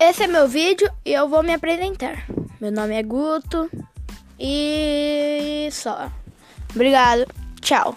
esse é meu vídeo e eu vou me apresentar. Meu nome é Guto e só. Obrigado. Tchau.